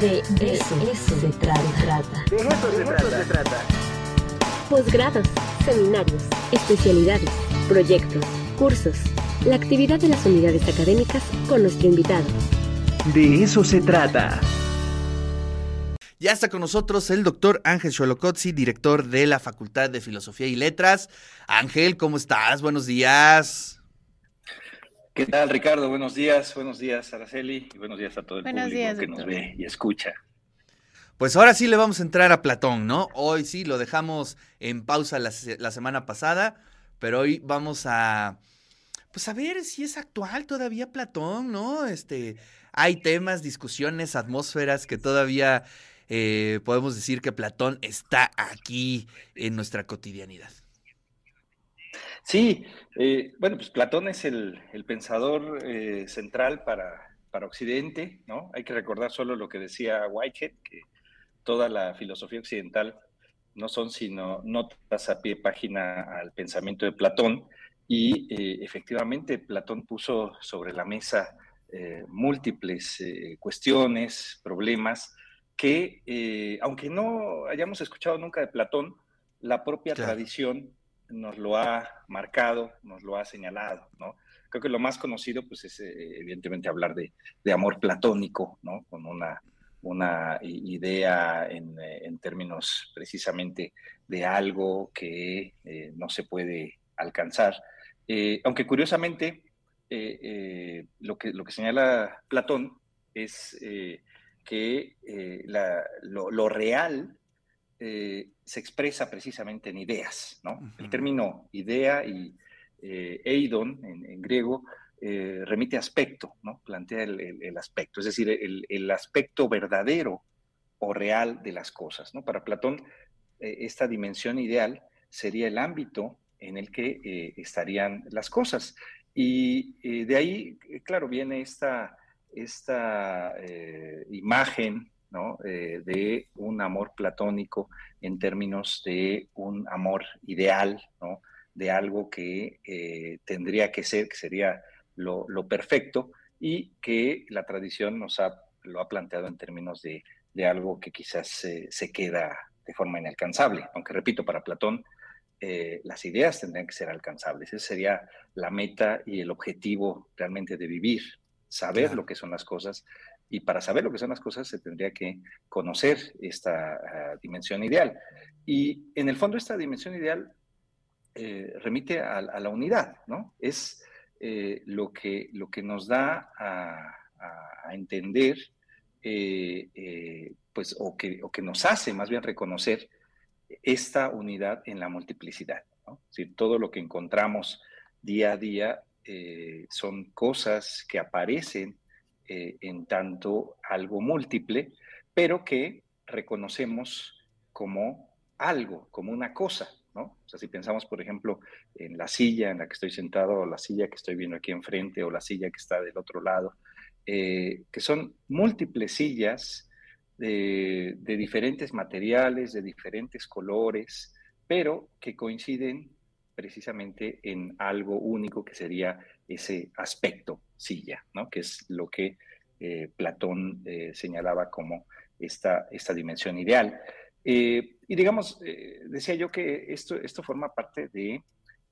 De, eso, se trata. De eso, se, trata. Posgrados, seminarios, especialidades, proyectos, cursos, la actividad de las unidades académicas con nuestro invitado. De eso se trata. Ya está con nosotros el doctor Ángel Cholocotzi, director de la Facultad de Filosofía y Letras. Ángel, ¿cómo estás? Buenos días. ¿Qué tal, Ricardo? Buenos días, buenos días, Araceli, y buenos días a todo el público que nos ve y escucha. Pues ahora sí le vamos a entrar a Platón, ¿no? Hoy sí lo dejamos en pausa la, semana pasada, pero hoy vamos a, pues a ver si es actual todavía Platón, ¿no? Este, hay temas, discusiones, atmósferas que todavía eh, podemos decir que Platón está aquí en nuestra cotidianidad. Sí, eh, bueno, pues Platón es el, pensador eh, central para, Occidente, ¿no? Hay que recordar solo lo que decía Whitehead, que toda la filosofía occidental no son sino notas a pie página al pensamiento de Platón, y eh, efectivamente Platón puso sobre la mesa múltiples cuestiones, problemas, que aunque no hayamos escuchado nunca de Platón, la propia tradición nos lo ha marcado, nos lo ha señalado, ¿no? Creo que lo más conocido, pues, es eh, evidentemente hablar de, amor platónico, ¿no? Con una, una idea en, eh, términos precisamente de algo que eh, no se puede alcanzar. aunque curiosamente, lo, que, lo que señala Platón es que lo, lo real eh, se expresa precisamente en ideas, ¿no? El término idea y eh, eidon en, griego eh, remite a aspecto, ¿no? Plantea el, aspecto, es decir, el, aspecto verdadero o real de las cosas, ¿no? Para Platón, esta dimensión ideal sería el ámbito en el que estarían las cosas. Y de ahí, claro, viene esta, esta imagen eh, de un amor platónico en términos de un amor ideal, de algo que eh, tendría que ser, que sería lo, perfecto y que la tradición nos ha, lo ha planteado en términos de, algo que quizás se queda de forma inalcanzable, aunque repito, para Platón eh, las ideas tendrían que ser alcanzables. Esa sería la meta y el objetivo realmente de vivir, saber lo que son las cosas y para saber lo que son las cosas se tendría que conocer esta ah, dimensión ideal. Y en el fondo esta dimensión ideal eh, remite a, la unidad, ¿no? Es eh, lo, que, lo que nos da a, entender, eh, pues, o que, o que nos hace más bien reconocer esta unidad en la multiplicidad, ¿no? Es decir, todo lo que encontramos día a día son cosas que aparecen eh, en tanto algo múltiple, pero que reconocemos como algo, como una cosa, ¿no? O sea, si pensamos, por ejemplo, en la silla en la que estoy sentado, o la silla que estoy viendo aquí enfrente, o la silla que está del otro lado, eh, que son múltiples sillas de, de diferentes materiales, de diferentes colores, pero que coinciden precisamente en algo único que sería ese aspecto silla, ¿no? que es lo que eh, Platón eh, señalaba como esta, esta dimensión ideal. Eh, y digamos, decía yo que esto, esto forma parte de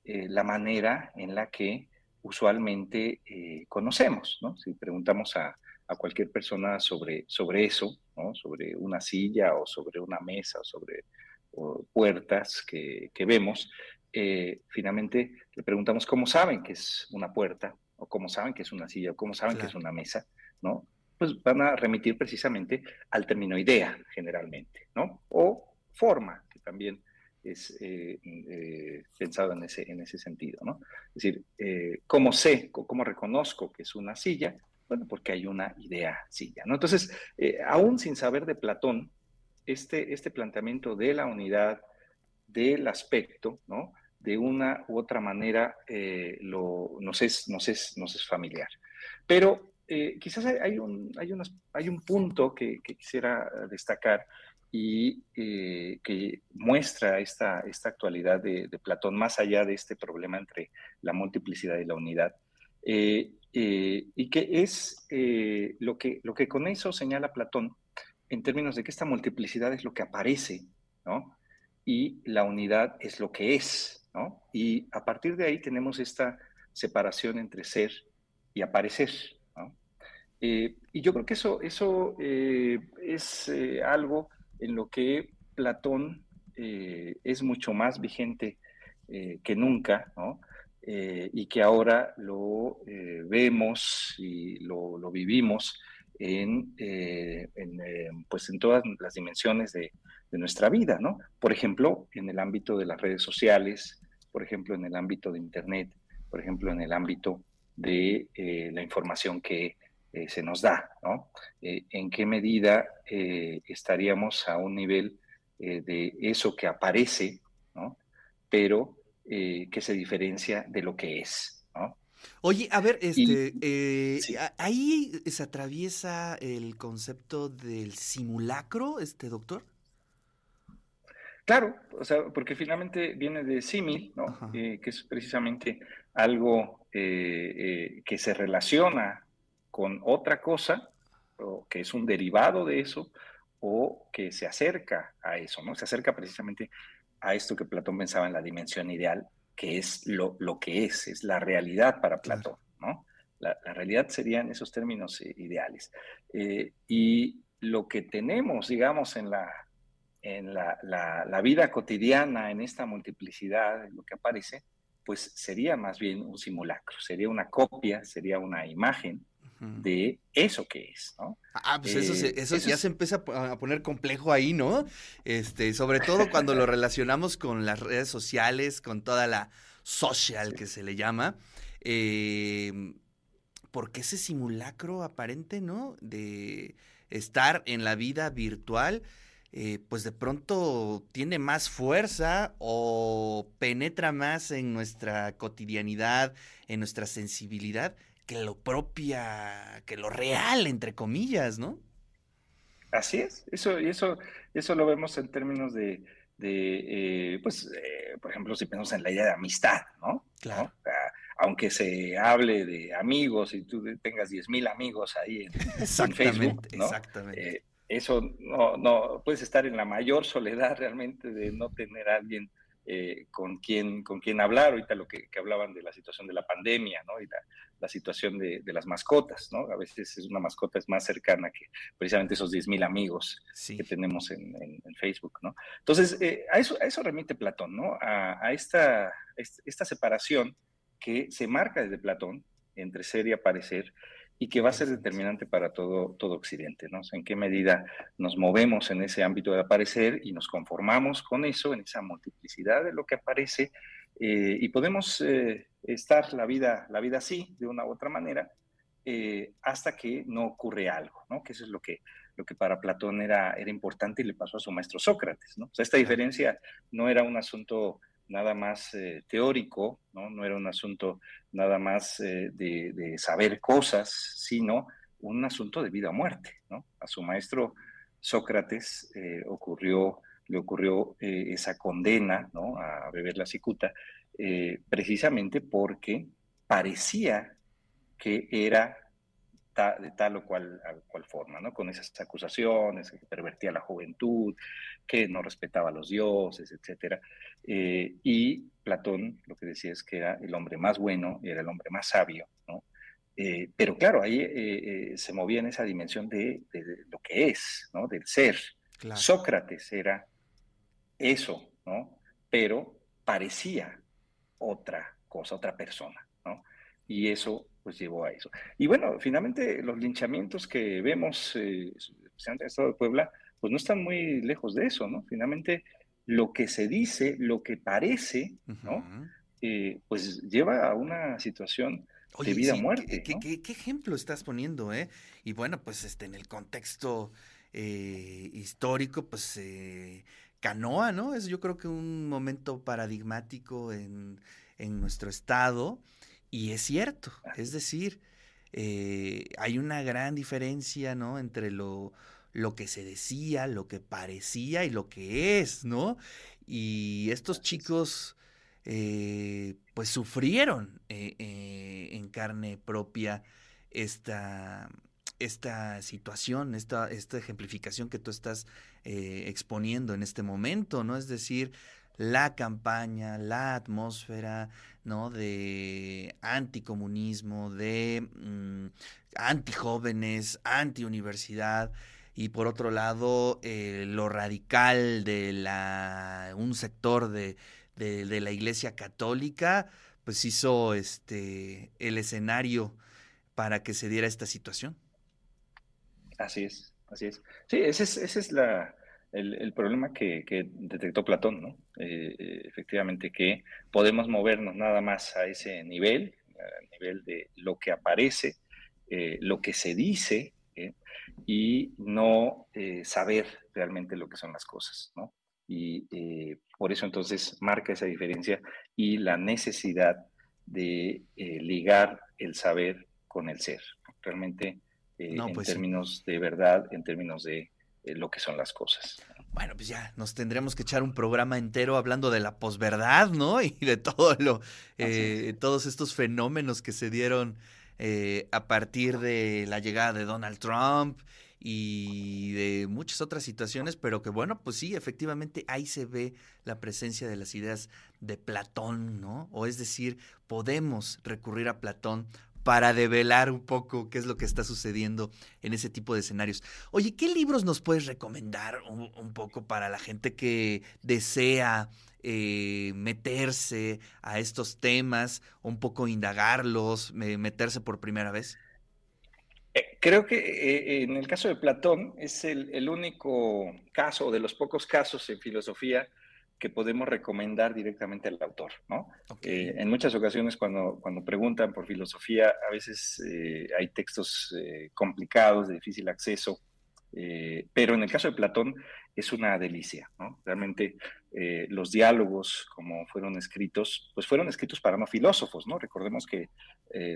la manera en la que usualmente conocemos, ¿no? Si preguntamos a, a, cualquier persona sobre, sobre eso, ¿no? sobre una silla o sobre una mesa o sobre puertas que, que vemos, finalmente le preguntamos cómo saben que es una puerta o cómo saben que es una silla, o cómo saben que es una mesa, ¿no? Pues van a remitir precisamente al término idea, generalmente, ¿no? O forma, que también es eh, eh, pensado en ese, en ese sentido, ¿no? Es decir, eh, ¿cómo sé, cómo reconozco que es una silla? Bueno, porque hay una idea silla, ¿no? Entonces, aún sin saber de Platón, este, este planteamiento de la unidad, del aspecto, ¿no? De una u otra manera eh, lo, nos, es, nos, es, nos es familiar. Pero eh, quizás hay, un, hay, hay un punto que, quisiera destacar y eh, que muestra esta, esta actualidad de, Platón más allá de este problema entre la multiplicidad y la unidad. y que es lo, que, lo que con eso señala Platón, en términos de que esta multiplicidad es lo que aparece, ¿no? Y la unidad es lo que es, Y a partir de ahí tenemos esta separación entre ser y aparecer. Eh, y yo creo que eso, eso eh, es eh, algo en lo que Platón es mucho más vigente que nunca, y que ahora lo vemos y lo, lo vivimos en, eh, pues en todas las dimensiones de, nuestra vida, ¿no? Por ejemplo, en el ámbito de las redes sociales, por ejemplo, en el ámbito de Internet, por ejemplo, en el ámbito de eh, la información que se nos da, ¿no? ¿En qué medida estaríamos a un nivel de eso que aparece, ¿no? Pero que se diferencia de lo que es, ¿no? Oye, a ver, este, eh, ahí se atraviesa el concepto del simulacro, este doctor. Claro, o sea, porque finalmente viene de símil, ¿no? Eh, que es precisamente algo eh, que se relaciona con otra cosa, o que es un derivado de eso, o que se acerca a eso, ¿no? Se acerca precisamente a esto que Platón pensaba en la dimensión ideal, que es lo, lo que es, es la realidad para Platón, ¿no? La, realidad serían esos términos eh, ideales. Eh, y lo que tenemos, digamos, en, la, en la, la, vida cotidiana, en esta multiplicidad, lo que aparece, pues sería más bien un simulacro, sería una copia, sería una imagen de eso que es, ¿no? Ah, pues eso, eh, eso, ya se empieza a poner complejo ahí, ¿no? Este, sobre todo cuando lo relacionamos con las redes sociales, con toda la social que se le llama. Eh, porque ese simulacro aparente, ¿no? De estar en la vida virtual, eh, pues de pronto tiene más fuerza o penetra más en nuestra cotidianidad, en nuestra sensibilidad, que lo propia, que lo real, entre comillas, ¿no? Así es, eso, y eso, eso lo vemos en términos de, de eh, pues, eh, por ejemplo, si pensamos en la idea de amistad, ¿no? Claro. aunque se hable de amigos y tú tengas 10.000 amigos ahí en, Facebook, ¿no? Exactamente. Eh, eso no, no, puedes estar en la mayor soledad realmente de no tener a alguien eh, con, quién, con quién hablar, ahorita lo que, hablaban de la situación de la pandemia, ¿no? Y la, situación de, las mascotas, ¿no? A veces es una mascota es más cercana que precisamente esos 10.000 amigos que tenemos en, Facebook, ¿no? Entonces, eh, a, eso, a eso remite Platón, ¿no? A, esta, esta separación que se marca desde Platón entre ser y aparecer, y que va a ser determinante para todo, todo Occidente, ¿no? en qué medida nos movemos en ese ámbito de aparecer y nos conformamos con eso, en esa multiplicidad de lo que aparece, eh, y podemos eh, estar la vida, la vida así, de una u otra manera, eh, hasta que no ocurre algo, ¿no? Que eso es lo que, lo que para Platón era, era importante y le pasó a su maestro Sócrates, ¿no? O sea, esta diferencia no era un asunto nada más eh, teórico, ¿no? no era un asunto nada más eh, de, saber cosas, sino un asunto de vida o muerte. ¿no? A su maestro Sócrates eh, ocurrió, le ocurrió esa condena ¿no? a beber la cicuta, precisamente porque parecía que era de tal o cual, cual forma, ¿no? Con esas acusaciones, que pervertía la juventud, que no respetaba a los dioses, etc. Eh, y Platón lo que decía es que era el hombre más bueno, era el hombre más sabio, ¿no? Eh, pero claro, ahí eh, se movía en esa dimensión de, lo que es, ¿no? Del ser. Sócrates era eso, ¿no? Pero parecía otra cosa, otra persona, ¿no? Y eso pues llevó a eso. Y bueno, finalmente los linchamientos que vemos, eh, especialmente en el estado de Puebla, pues no están muy lejos de eso, ¿no? Finalmente lo que se dice, lo que parece, ¿no? Eh, pues lleva a una situación de vida o muerte. ¿qué, qué, ejemplo estás poniendo, eh? Y bueno, pues este, en el contexto eh, histórico, pues Canoa, ¿no? Es yo creo que un momento paradigmático en, en nuestro estado. Y es cierto, es decir, eh, hay una gran diferencia, ¿no? Entre lo, lo que se decía, lo que parecía y lo que es, ¿no? Y estos chicos, eh, pues sufrieron eh, en carne propia esta, esta situación, esta, esta ejemplificación que tú estás eh, exponiendo en este momento, ¿no? Es decir, la campaña, la atmósfera, ¿no? De anticomunismo, de mm, antijóvenes, antiuniversidad y por otro lado eh, lo radical de la, un sector de, de, la Iglesia Católica, pues hizo este, el escenario para que se diera esta situación. Así es, así es. Sí, ese es, ese es la, el, problema que, detectó Platón, ¿no? Eh, eh, efectivamente, que podemos movernos nada más a ese nivel, a nivel de lo que aparece, eh, lo que se dice, y no saber realmente lo que son las cosas, ¿no? Y por eso entonces marca esa diferencia y la necesidad de ligar el saber con el ser. Realmente, en pues términos de verdad, en términos de lo que son las cosas. Bueno, pues ya nos tendremos que echar un programa entero hablando de la posverdad, ¿no? Y de todo lo, eh, todos estos fenómenos que se dieron eh, a partir de la llegada de Donald Trump y de muchas otras situaciones, pero que bueno, pues sí, efectivamente ahí se ve la presencia de las ideas de Platón, ¿no? O es decir, podemos recurrir a Platón para develar un poco qué es lo que está sucediendo en ese tipo de escenarios. Oye, ¿qué libros nos puedes recomendar un, poco para la gente que desea eh, meterse a estos temas, un poco indagarlos, meterse por primera vez? Eh, creo que eh, en el caso de Platón es el, el, único caso, de los pocos casos en filosofía, que podemos recomendar directamente al autor, ¿no? Eh, en muchas ocasiones cuando, cuando preguntan por filosofía, a veces eh, hay textos eh, complicados, de difícil acceso, pero en el caso de Platón es una delicia, ¿no? Realmente los diálogos, como fueron escritos, pues fueron escritos para no filósofos, ¿no? Recordemos que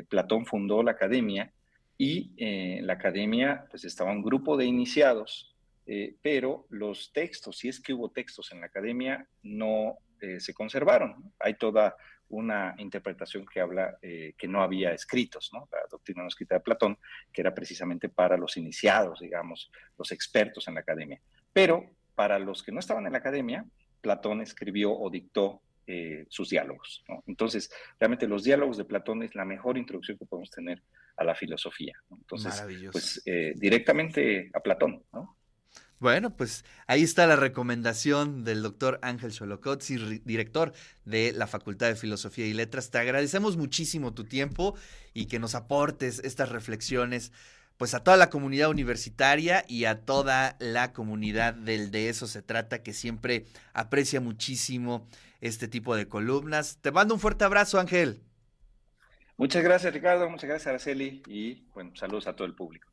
Platón fundó la academia y en la academia pues estaba un grupo de iniciados eh, pero los textos, si es que hubo textos en la academia, no eh, se conservaron. Hay toda una interpretación que habla eh, que no había escritos, ¿no? la doctrina no escrita de Platón, que era precisamente para los iniciados, digamos, los expertos en la academia. Pero para los que no estaban en la academia, Platón escribió o dictó sus diálogos. Entonces, realmente los diálogos de Platón es la mejor introducción que podemos tener a la filosofía. Entonces, pues directamente a Platón, ¿no? Bueno, pues ahí está la recomendación del doctor Ángel Xolocotzi, director de la Facultad de Filosofía y Letras. Te agradecemos muchísimo tu tiempo y que nos aportes estas reflexiones pues a toda la comunidad universitaria y a toda la comunidad del de eso se trata, que siempre aprecia muchísimo este tipo de columnas. Te mando un fuerte abrazo, Ángel. Muchas gracias, Ricardo. Muchas gracias, Araceli. Y bueno, saludos a todo el público.